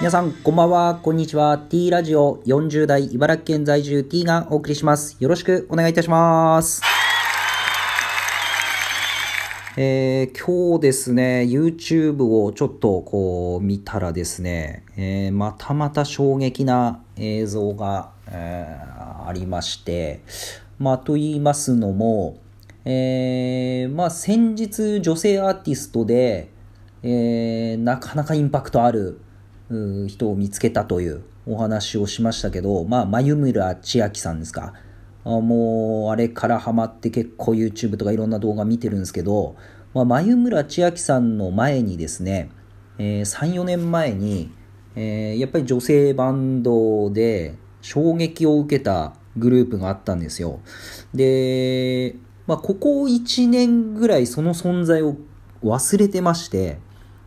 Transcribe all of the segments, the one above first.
皆さん、こんばんは、こんにちは。T ラジオ40代茨城県在住 T がお送りします。よろしくお願いいたします。えー、今日ですね、YouTube をちょっとこう見たらですね、えー、またまた衝撃な映像が、えー、ありまして、まあと言いますのも、えー、まあ先日女性アーティストで、えー、なかなかインパクトある人を見つけたというお話をしましたけど、まあ、眉村千秋さんですか。あもう、あれからハマって結構 YouTube とかいろんな動画見てるんですけど、まあ、眉村千秋さんの前にですね、えー、3、4年前に、えー、やっぱり女性バンドで衝撃を受けたグループがあったんですよ。で、まあ、ここ1年ぐらいその存在を忘れてまして、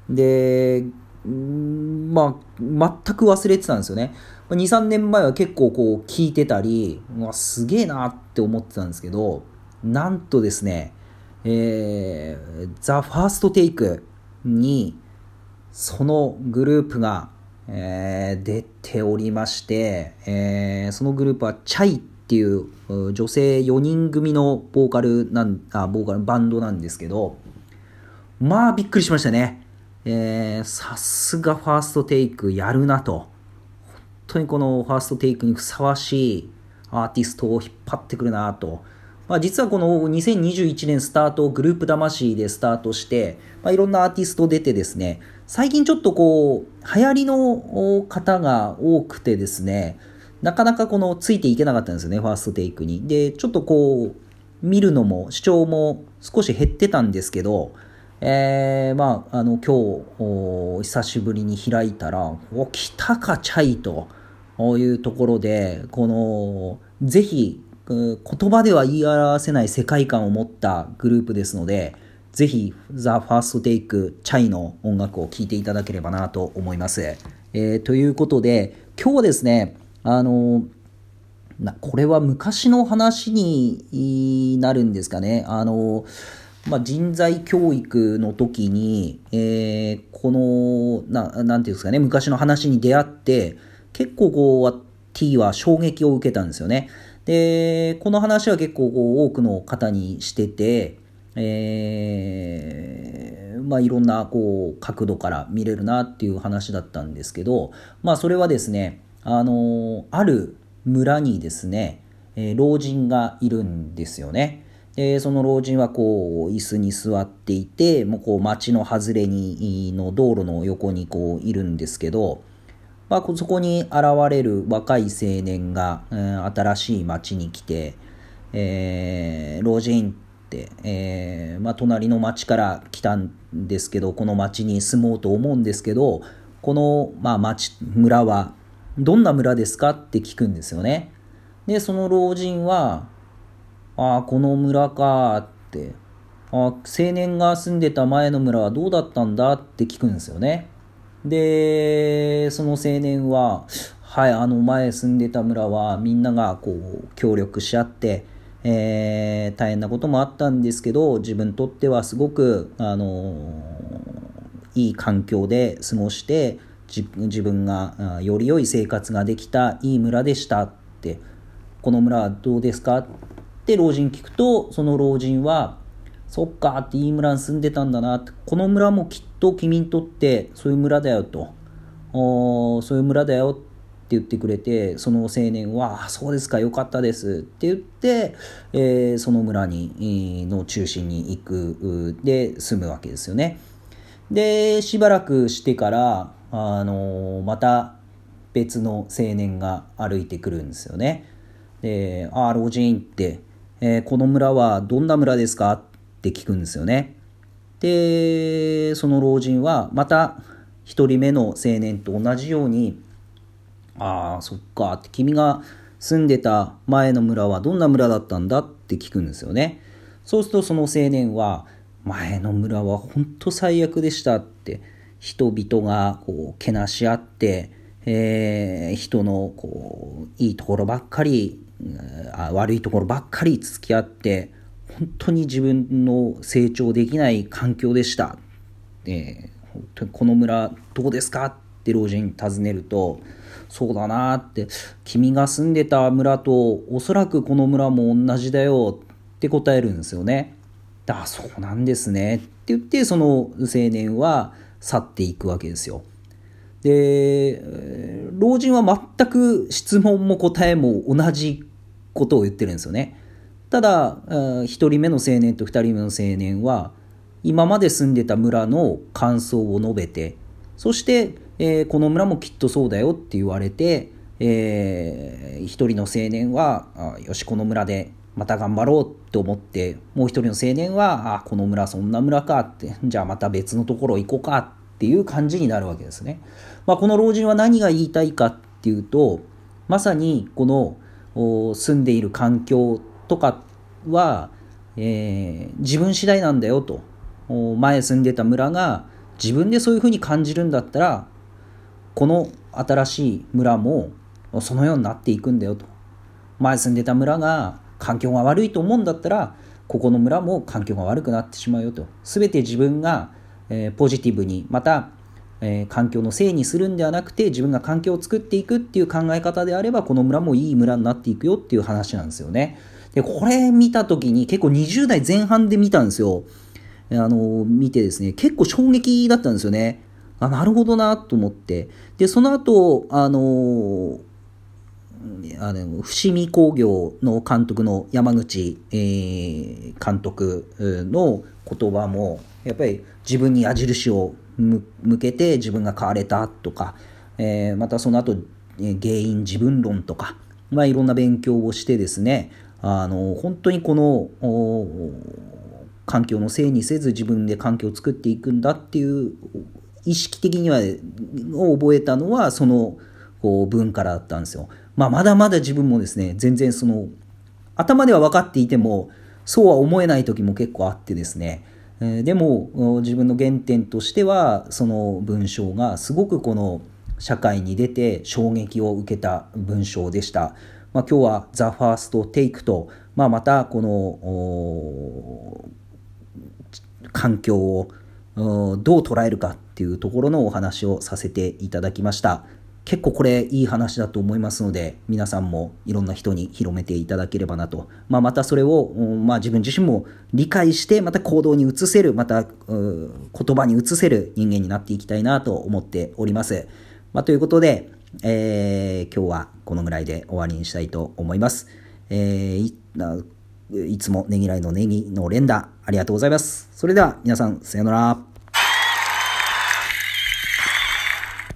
で、まあ、全く忘れてたんですよね。2、3年前は結構こう聞いてたり、わ、すげえなって思ってたんですけど、なんとですね、えー、ザ・ファーストテイクに、そのグループが、えー、出ておりまして、えー、そのグループはチャイっていう女性4人組のボーカルなん、あ、ボーカル、バンドなんですけど、まあびっくりしましたね。えー、さすがファーストテイクやるなと。本当にこのファーストテイクにふさわしいアーティストを引っ張ってくるなと。まあ、実はこの2021年スタート、グループ魂でスタートして、まあ、いろんなアーティスト出てですね、最近ちょっとこう、流行りの方が多くてですね、なかなかこのついていけなかったんですよね、ファーストテイクに。で、ちょっとこう、見るのも、視聴も少し減ってたんですけど、えー、まあ、あの、今日、久しぶりに開いたら、お、来たか、チャイというところで、この、ぜひ、言葉では言い表せない世界観を持ったグループですので、ぜひ、ザ・ファーストテイク、チャイの音楽を聴いていただければなと思います。えー、ということで、今日はですね、あの、これは昔の話になるんですかね。あの、まあ、人材教育の時に、えー、この、な、なんていうんですかね、昔の話に出会って、結構こう、T は衝撃を受けたんですよね。で、この話は結構こう多くの方にしてて、えー、まあいろんなこう角度から見れるなっていう話だったんですけど、まあそれはですね、あの、ある村にですね、え、老人がいるんですよね。で、その老人はこう、椅子に座っていて、もうこう、街の外れに、の道路の横にこう、いるんですけど、まあ、そこに現れる若い青年が、うん、新しい街に来て、えー、老人って、えー、まあ、隣の町から来たんですけど、この町に住もうと思うんですけど、この、まあ、町、村は、どんな村ですかって聞くんですよね。で、その老人は、ああ、この村かって、あ青年が住んでた前の村はどうだったんだって聞くんですよね。で、その青年は、はい、あの前住んでた村はみんながこう協力し合って、えー、大変なこともあったんですけど、自分にとってはすごく、あのー、いい環境で過ごして、自分がより良い生活ができたいい村でしたって、この村はどうですか？って老人聞くと、その老人は、そっかっていい村に住んでたんだなって、この村もきっと君にとってそういう村だよと、そういう村だよって言ってくれて、その青年は、そうですか、よかったですって言って、えー、その村に、の中心に行く、で住むわけですよね。で、しばらくしてから、あのー、また別の青年が歩いてくるんですよね。で、ああ、老人って、えー、この村はどんな村ですか？って聞くんですよね。で、その老人はまた一人目の青年と同じように、ああ、そっかって、君が住んでた前の村はどんな村だったんだ？って聞くんですよね。そうするとその青年は、前の村は本当最悪でしたって、人々がこう、けなし合って、えー、人のこう、いいところばっかり悪いところばっかり付き合って本当に自分の成長できない環境でした。えー、この村どうですかって老人尋ねると、そうだなって、君が住んでた村とおそらくこの村も同じだよって答えるんですよね。あ、そうなんですねって言って、その青年は去っていくわけですよ。で、老人は全く質問も答えも同じことを言ってるんですよね。ただ、1人目の青年と2人目の青年は、今まで住んでた村の感想を述べて、そして、えー、この村もきっとそうだよって言われて、えー、一人の青年は、よし、この村でまた頑張ろうって思って、もう一人の青年は、あ、この村そんな村かって、じゃあまた別のところ行こうかっていう感じになるわけですね。まあ、この老人は何が言いたいかっていうと、まさにこの住んでいる環境とかは、えー、自分次第なんだよと。前住んでた村が自分でそういうふうに感じるんだったら、この新しい村もそのようになっていくんだよと。前住んでた村が環境が悪いと思うんだったら、ここの村も環境が悪くなってしまうよと。すべて自分が、えー、ポジティブに、また、えー、環境のせいにするんではなくて、自分が環境を作っていくっていう考え方であれば、この村もいい村になっていくよっていう話なんですよね。で、これ見たときに結構20代前半で見たんですよ。あの、見てですね、結構衝撃だったんですよね。あ、なるほどなと思って。で、その後、あのあの伏見工業の監督の山口、えー、監督の言葉もやっぱり自分に矢印を向けて自分が変われたとか、えー、またその後え原因自分論とか、まあ、いろんな勉強をしてですねあの本当にこの環境のせいにせず自分で環境を作っていくんだっていう意識的にはを覚えたのはそのこう文からだったんですよ。まあ、まだまだ自分もですね全然その頭では分かっていてもそうは思えない時も結構あってですね、え、でも自分の原点としてはその文章がすごくこの社会に出て衝撃を受けた文章でした。まあ、今日は「ザ・ファースト・テイクと、まあ、またこの環境をどう捉えるかっていうところのお話をさせていただきました。結構これいい話だと思いますので、皆さんもいろんな人に広めていただければなと。まあ、またそれを、まあ、自分自身も理解して、また行動に移せる、また言葉に移せる人間になっていきたいなと思っております。まあ、ということで、えー、今日はこのぐらいで終わりにしたいと思います。えー、いつもねぎらいのネギの連打ありがとうございます。それでは皆さんさよなら。